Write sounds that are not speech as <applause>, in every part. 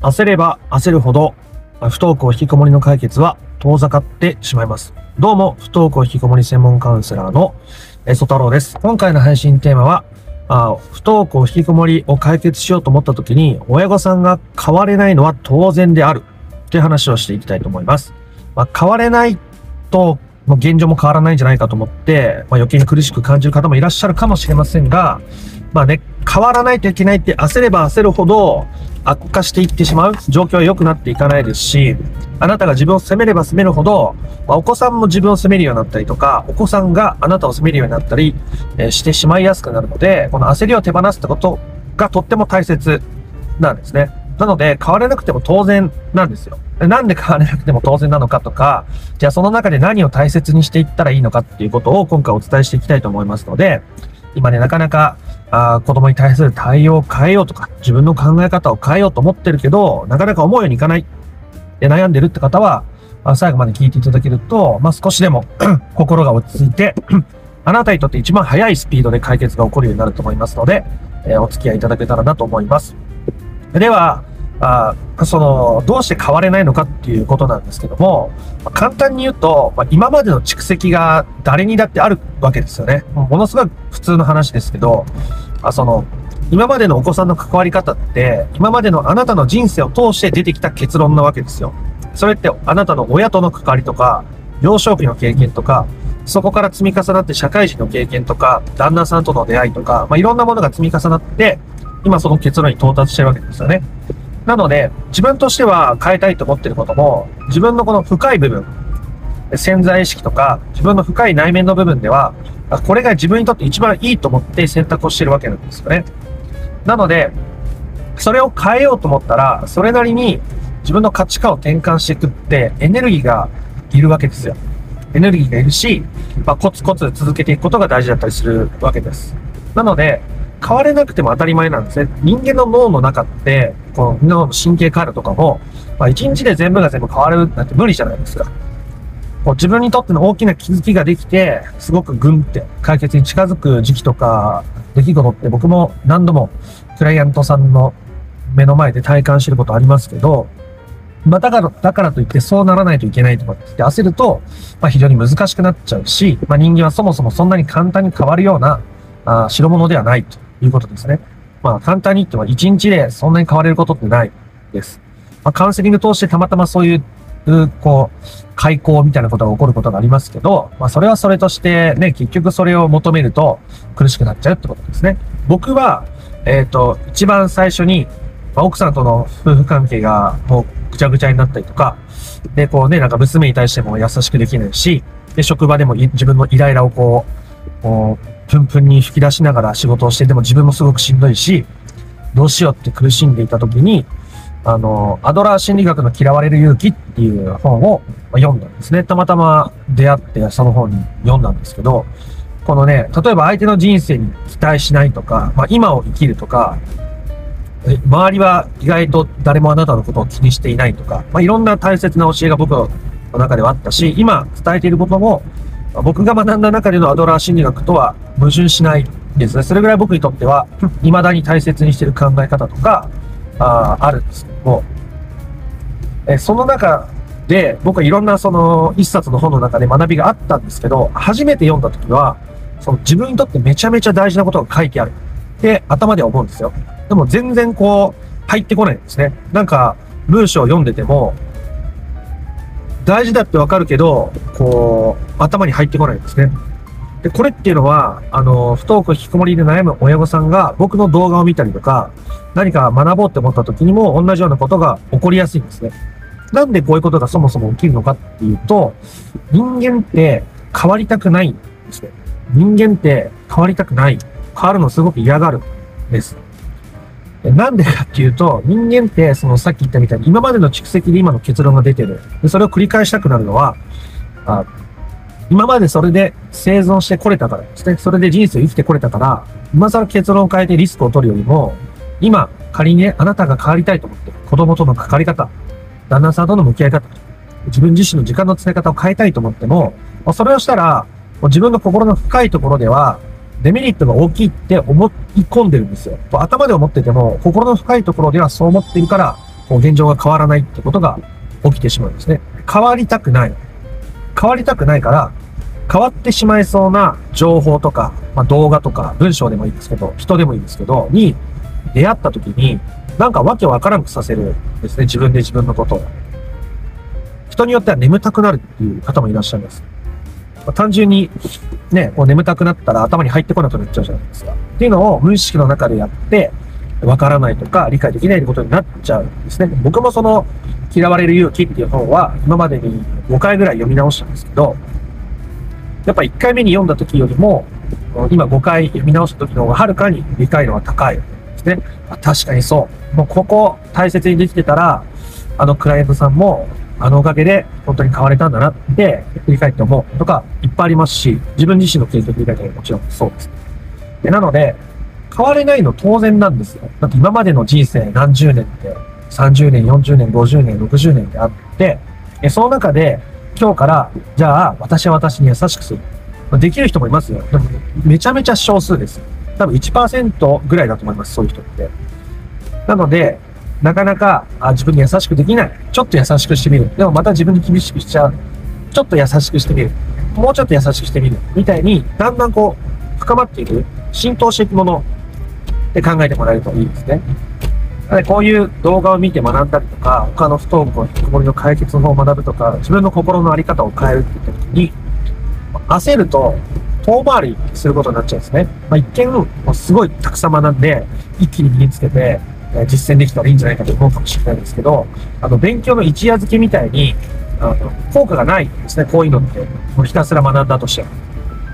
焦れば焦るほど、不登校引きこもりの解決は遠ざかってしまいます。どうも、不登校引きこもり専門カウンセラーのえソ太郎です。今回の配信テーマは、あ不登校引きこもりを解決しようと思った時に、親御さんが変われないのは当然である。という話をしていきたいと思います。まあ、変われないと、もう現状も変わらないんじゃないかと思って、まあ、余計に苦しく感じる方もいらっしゃるかもしれませんが、まあね、変わらないといけないって焦れば焦るほど悪化していってしまう状況は良くなっていかないですし、あなたが自分を責めれば責めるほど、まあ、お子さんも自分を責めるようになったりとか、お子さんがあなたを責めるようになったり、えー、してしまいやすくなるので、この焦りを手放すってことがとっても大切なんですね。なので、変われなくても当然なんですよ。なんで変われなくても当然なのかとか、じゃあその中で何を大切にしていったらいいのかっていうことを今回お伝えしていきたいと思いますので、今ね、なかなかあ子供に対する対応を変えようとか、自分の考え方を変えようと思ってるけど、なかなか思うようにいかないで悩んでるって方は、最後まで聞いていただけると、まあ、少しでも <clears throat> 心が落ち着いて <clears throat> あなたにとって一番早いスピードで解決が起こるようになると思いますので、えー、お付き合いいただけたらなと思います。では、あその、どうして変われないのかっていうことなんですけども、まあ、簡単に言うと、まあ、今までの蓄積が誰にだってあるわけですよね。ものすごい普通の話ですけど、あその、今までのお子さんの関わり方って、今までのあなたの人生を通して出てきた結論なわけですよ。それってあなたの親との関わりとか、幼少期の経験とか、そこから積み重なって社会人の経験とか、旦那さんとの出会いとか、まあ、いろんなものが積み重なって、今その結論に到達してるわけですよね。なので、自分としては変えたいと思ってることも、自分のこの深い部分、潜在意識とか、自分の深い内面の部分では、これが自分にとって一番いいと思って選択をしてるわけなんですよね。なので、それを変えようと思ったら、それなりに自分の価値観を転換していくってエネルギーがいるわけですよ。エネルギーがいるし、まあ、コツコツ続けていくことが大事だったりするわけです。なので、変われなくても当たり前なんですね。人間の脳の中って、この脳の神経回路とかも、まあ、1日で全部が全部変わるなんて無理じゃないですか。こう自分にとっての大きな気づきができて、すごくグンって解決に近づく時期とか、出来事って僕も何度もクライアントさんの目の前で体感してることありますけど、まあ、だから、だからといってそうならないといけないとかって焦ると、まあ、非常に難しくなっちゃうし、まあ、人間はそもそもそんなに簡単に変わるような、あ代物ではないということですね。まあ、簡単に言っても1日でそんなに変われることってないです。まあ、カウンセリング通してたまたまそういう、こう、開口みたいなことが起こることがありますけど、まあ、それはそれとしてね、結局それを求めると苦しくなっちゃうってことですね。僕は、えっ、ー、と、一番最初に、まあ、奥さんとの夫婦関係がもうぐちゃぐちゃになったりとか、で、こうね、なんか娘に対しても優しくできないし、で、職場でも自分のイライラをこう、こう、プンプンに吹き出しながら仕事をして、でも自分もすごくしんどいし、どうしようって苦しんでいた時に、あの、アドラー心理学の嫌われる勇気っていう本を読んだんですね。たまたま出会ってその本に読んだんですけど、このね、例えば相手の人生に期待しないとか、まあ、今を生きるとか、周りは意外と誰もあなたのことを気にしていないとか、まあ、いろんな大切な教えが僕の中ではあったし、今伝えていることも、僕が学んだ中でのアドラー心理学とは矛盾しないですね。それぐらい僕にとっては、未だに大切にしている考え方とか、ああるんですけども、えその中で、僕はいろんなその一冊の本の中で学びがあったんですけど、初めて読んだ時は、その自分にとってめちゃめちゃ大事なことが書いてあるって頭では思うんですよ。でも全然こう、入ってこないんですね。なんか、文章を読んでても、大事だってわかるけど、こう、頭に入ってこないんですね。で、これっていうのは、あの、不登校引きこもりで悩む親御さんが僕の動画を見たりとか、何か学ぼうって思った時にも同じようなことが起こりやすいんですね。なんでこういうことがそもそも起きるのかっていうと、人間って変わりたくないんですね。人間って変わりたくない。変わるのすごく嫌がるんです。なんでかっていうと、人間って、そのさっき言ったみたいに、今までの蓄積で今の結論が出てる。で、それを繰り返したくなるのは、あ今までそれで生存してこれたからですね。それで人生を生きてこれたから、今更結論を変えてリスクを取るよりも、今、仮にね、あなたが変わりたいと思って、子供との関わり方、旦那さんとの向き合い方、自分自身の時間の使い方を変えたいと思っても、それをしたら、自分の心の深いところでは、デメリットが大きいって思い込んでるんですよ。頭で思ってても、心の深いところではそう思ってるから、こう現状が変わらないってことが起きてしまうんですね。変わりたくない。変わりたくないから、変わってしまいそうな情報とか、まあ、動画とか文章でもいいんですけど、人でもいいんですけど、に出会った時に、なんかわけわからんくさせるんですね。自分で自分のことを。人によっては眠たくなるっていう方もいらっしゃいます。まあ、単純に、ね、こう眠たくなったら頭に入ってこなくなっちゃうじゃないですか。っていうのを無意識の中でやって、わからないとか理解できないってことになっちゃうんですね。僕もその、嫌われる勇気っていう本は今までに5回ぐらい読み直したんですけど、やっぱ1回目に読んだ時よりも、今5回読み直した時の方がはるかに理解度が高いですね。確かにそう。もうここ大切にできてたら、あのクライアントさんも、あのおかげで本当に変われたんだなって振り返って思うとかいっぱいありますし、自分自身の経験振り返ってももちろんそうです。でなので、変われないの当然なんですよ。だって今までの人生何十年って、30年、40年、50年、60年ってあって、その中で今日から、じゃあ、私は私に優しくする。できる人もいますよ。でも、めちゃめちゃ少数です。多分1%ぐらいだと思います、そういう人って。なので、なかなかあ自分に優しくできない。ちょっと優しくしてみる。でもまた自分に厳しくしちゃう。ちょっと優しくしてみる。もうちょっと優しくしてみる。みたいに、だんだんこう、深まっていく、浸透していくものって考えてもらえるといいですね。こういう動画を見て学んだりとか、他の不登校、引きこもりの解決法を学ぶとか、自分の心の在り方を変えるって言った時に、焦ると遠回りすることになっちゃうんですね。まあ、一見、もうすごいたくさん学んで、一気に身につけて、実践できたらいいんじゃないかと思うかもしれないですけど、あの、勉強の一夜漬けみたいに、あの、効果がないんですね、こういうのって。もうひたすら学んだとしても。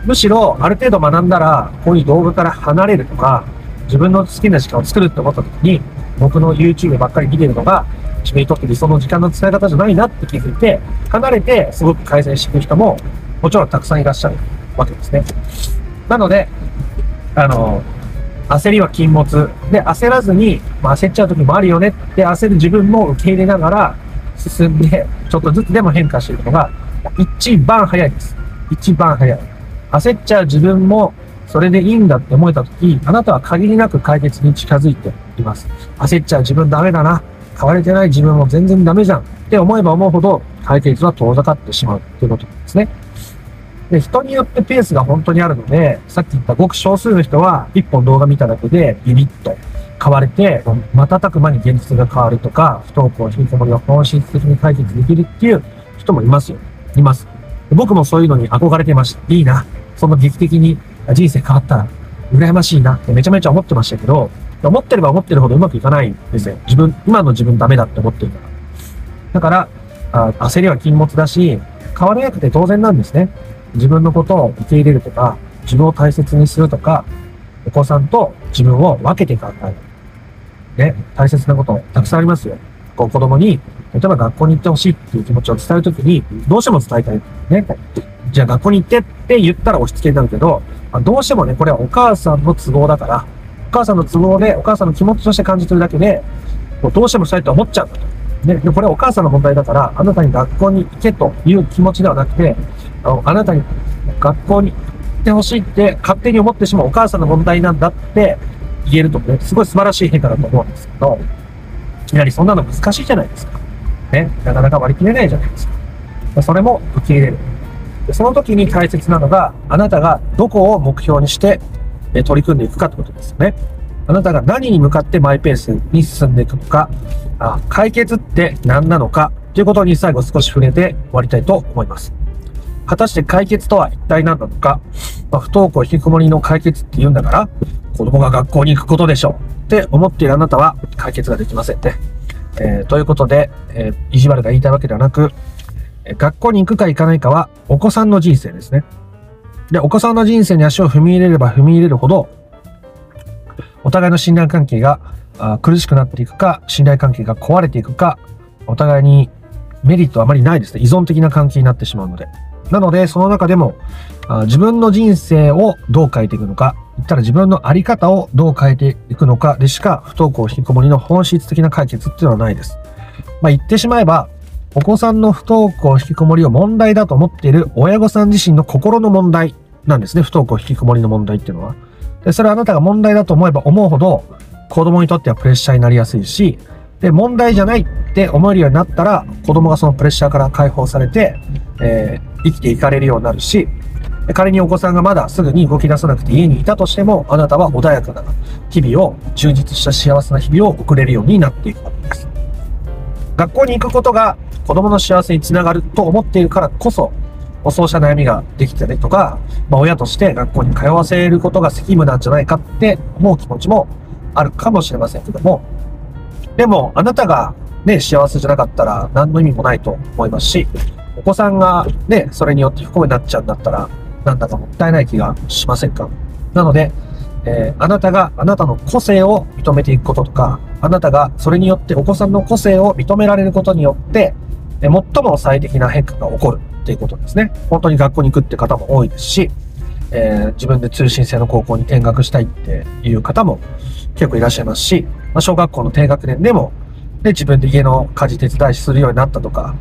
むしろ、ある程度学んだら、こういう動画から離れるとか、自分の好きな時間を作るって思った時に、僕の YouTube ばっかり見てるのが、自分にとって理想の時間の使い方じゃないなって気づいて、離れてすごく改善していく人も、もちろんたくさんいらっしゃるわけですね。なので、あの、焦りは禁物。で、焦らずに、まあ、焦っちゃう時もあるよねって焦る自分も受け入れながら進んで、ちょっとずつでも変化していくのが、一番早いです。一番早い。焦っちゃう自分もそれでいいんだって思えた時、あなたは限りなく解決に近づいています。焦っちゃう自分ダメだな。変われてない自分も全然ダメじゃんって思えば思うほど解決は遠ざかってしまうということなんですね。で、人によってペースが本当にあるので、さっき言ったごく少数の人は一本動画見ただけでビビッと変われて、瞬く間に現実が変わるとか、不登校、引きこもりを本質的に解決できるっていう人もいますよ。います。僕もそういうのに憧れてました。いいな。その劇的に人生変わったら、羨ましいなってめちゃめちゃ思ってましたけど、思ってれば思ってるほどうまくいかないんですよ。自分、今の自分ダメだって思ってるから。だから、あ焦りは禁物だし、変わらなくて当然なんですね。自分のことを受け入れるとか、自分を大切にするとか、お子さんと自分を分けて考える。ね、大切なことたくさんありますよ。こう子供に、例えば学校に行ってほしいっていう気持ちを伝えるときに、どうしても伝えたい。ね。じゃあ学校に行ってって言ったら押し付けになるけど、まあ、どうしてもね、これはお母さんの都合だから、お母さんの都合で、お母さんの気持ちとして感じてるだけで、もうどうしてもしたいと思っちゃうんだと。ね、でこれお母さんの問題だから、あなたに学校に行けという気持ちではなくて、あのあなたに学校に行ってほしいって勝手に思ってしまうお母さんの問題なんだって言えるとね、すごい素晴らしい変化だと思うんですけど、やはりそんなの難しいじゃないですか。ね、なかなか割り切れないじゃないですか。それも受け入れる。その時に大切なのが、あなたがどこを目標にして取り組んでいくかってことですよね。あなたが何に向かってマイペースに進んでいくのか、あ解決って何なのかということに最後少し触れて終わりたいと思います。果たして解決とは一体何なのか、まあ、不登校引きこもりの解決って言うんだから、子供が学校に行くことでしょうって思っているあなたは解決ができませんね。えー、ということで、えー、意地悪が言いたいわけではなく、学校に行くか行かないかはお子さんの人生ですね。で、お子さんの人生に足を踏み入れれば踏み入れるほど、お互いの信頼関係が苦しくなっていくか、信頼関係が壊れていくか、お互いにメリットはあまりないですね。依存的な関係になってしまうので。なので、その中でも、自分の人生をどう変えていくのか、言ったら自分の在り方をどう変えていくのかでしか、不登校引きこもりの本質的な解決っていうのはないです。まあ、言ってしまえば、お子さんの不登校引きこもりを問題だと思っている親御さん自身の心の問題なんですね。不登校引きこもりの問題っていうのは。で、それはあなたが問題だと思えば思うほど、子供にとってはプレッシャーになりやすいし、で、問題じゃないって思えるようになったら、子供がそのプレッシャーから解放されて、えー、生きていかれるようになるし、仮にお子さんがまだすぐに動き出さなくて家にいたとしても、あなたは穏やかな日々を、充実した幸せな日々を送れるようになっていくわけです。学校に行くことが子供の幸せにつながると思っているからこそ、そうした悩みができたりとか、まあ、親として学校に通わせることが責務なんじゃないかって思う気持ちもあるかもしれませんけども、でも、あなたがね、幸せじゃなかったら何の意味もないと思いますし、お子さんがね、それによって不幸になっちゃうんだったら、なんだかもったいない気がしませんか？なので、えー、あなたがあなたの個性を認めていくこととか、あなたがそれによってお子さんの個性を認められることによって、最も最適な変化が起こる。っていうことですね。本当に学校に行くって方も多いですし、えー、自分で通信制の高校に転学したいっていう方も結構いらっしゃいますし、まあ、小学校の低学年でも、で、自分で家の家事手伝いするようになったとか、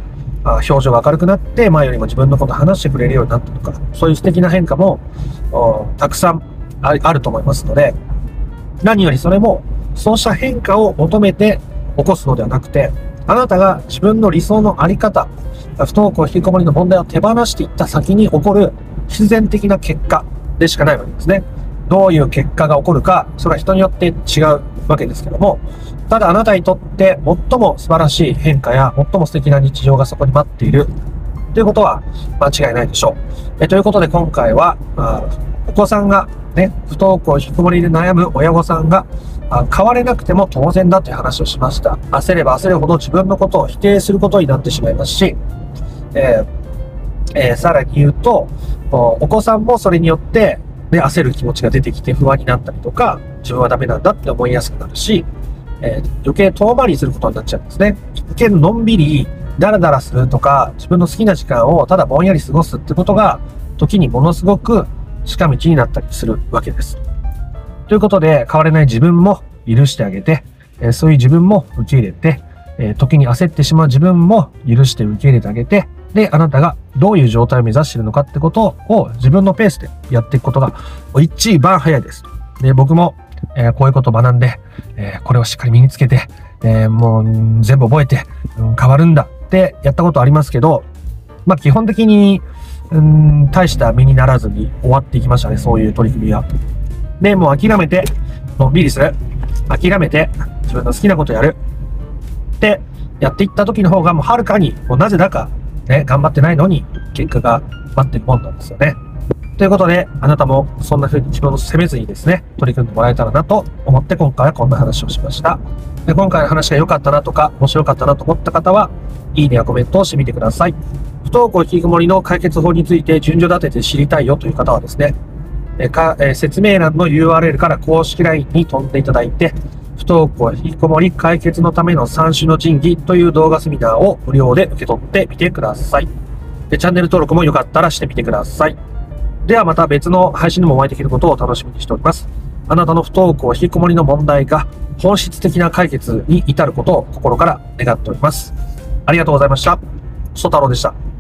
あ表情が明るくなって、前よりも自分のこと話してくれるようになったとか、そういう素敵な変化も、たくさんあると思いますので、何よりそれも、そうした変化を求めて起こすのではなくて、あなたが自分の理想のあり方、不登校引きこもりの問題を手放していった先に起こる必然的な結果でしかないわけですね。どういう結果が起こるか、それは人によって違うわけですけども、ただあなたにとって最も素晴らしい変化や最も素敵な日常がそこに待っているということは間違いないでしょう。えということで今回は、お子さんがね、不登校引きこもりで悩む親御さんがあ変われなくても当然だという話をしました。焦れば焦るほど自分のことを否定することになってしまいますし、えーえー、さらに言うと、お子さんもそれによって、ね、焦る気持ちが出てきて不安になったりとか、自分はダメなんだって思いやすくなるし、えー、余計遠回りすることになっちゃうんですね。一見のんびり、ダラダラするとか、自分の好きな時間をただぼんやり過ごすってことが、時にものすごく近道になったりするわけです。ということで、変われない自分も許してあげて、えそういう自分も受け入れて、え時に焦ってしまう自分も許して受け入れてあげて、で、あなたがどういう状態を目指しているのかってことを自分のペースでやっていくことが一番早いです。で、僕も、え、こういうことを学んで、え、これをしっかり身につけて、え、もう全部覚えて、うん、変わるんだってやったことありますけど、まあ基本的に、うん、大した身にならずに終わっていきましたね、そういう取り組みは。で、もう諦めて、のんびりする。諦めて、自分の好きなことやる。ってやっていった時の方がもうはるかに、もうなぜだか、ね、頑張ってないのに結果が待ってるもんなんですよね。ということで、あなたもそんな風に自分を責めずにですね、取り組んでもらえたらなと思って今回はこんな話をしました。で今回の話が良かったなとか、面白かったなと思った方は、いいねやコメントをしてみてください。不登校引きこもりの解決法について順序立てて知りたいよという方はですね、えかえ説明欄の URL から公式 LINE に飛んでいただいて、不登校引きこもり解決のための三種の神器という動画セミナーを無料で受け取ってみてください。でチャンネル登録もよかったらしてみてください。ではまた別の配信でもお会いできることを楽しみにしております。あなたの不登校引きこもりの問題が本質的な解決に至ることを心から願っております。ありがとうございました。ソ太郎でした。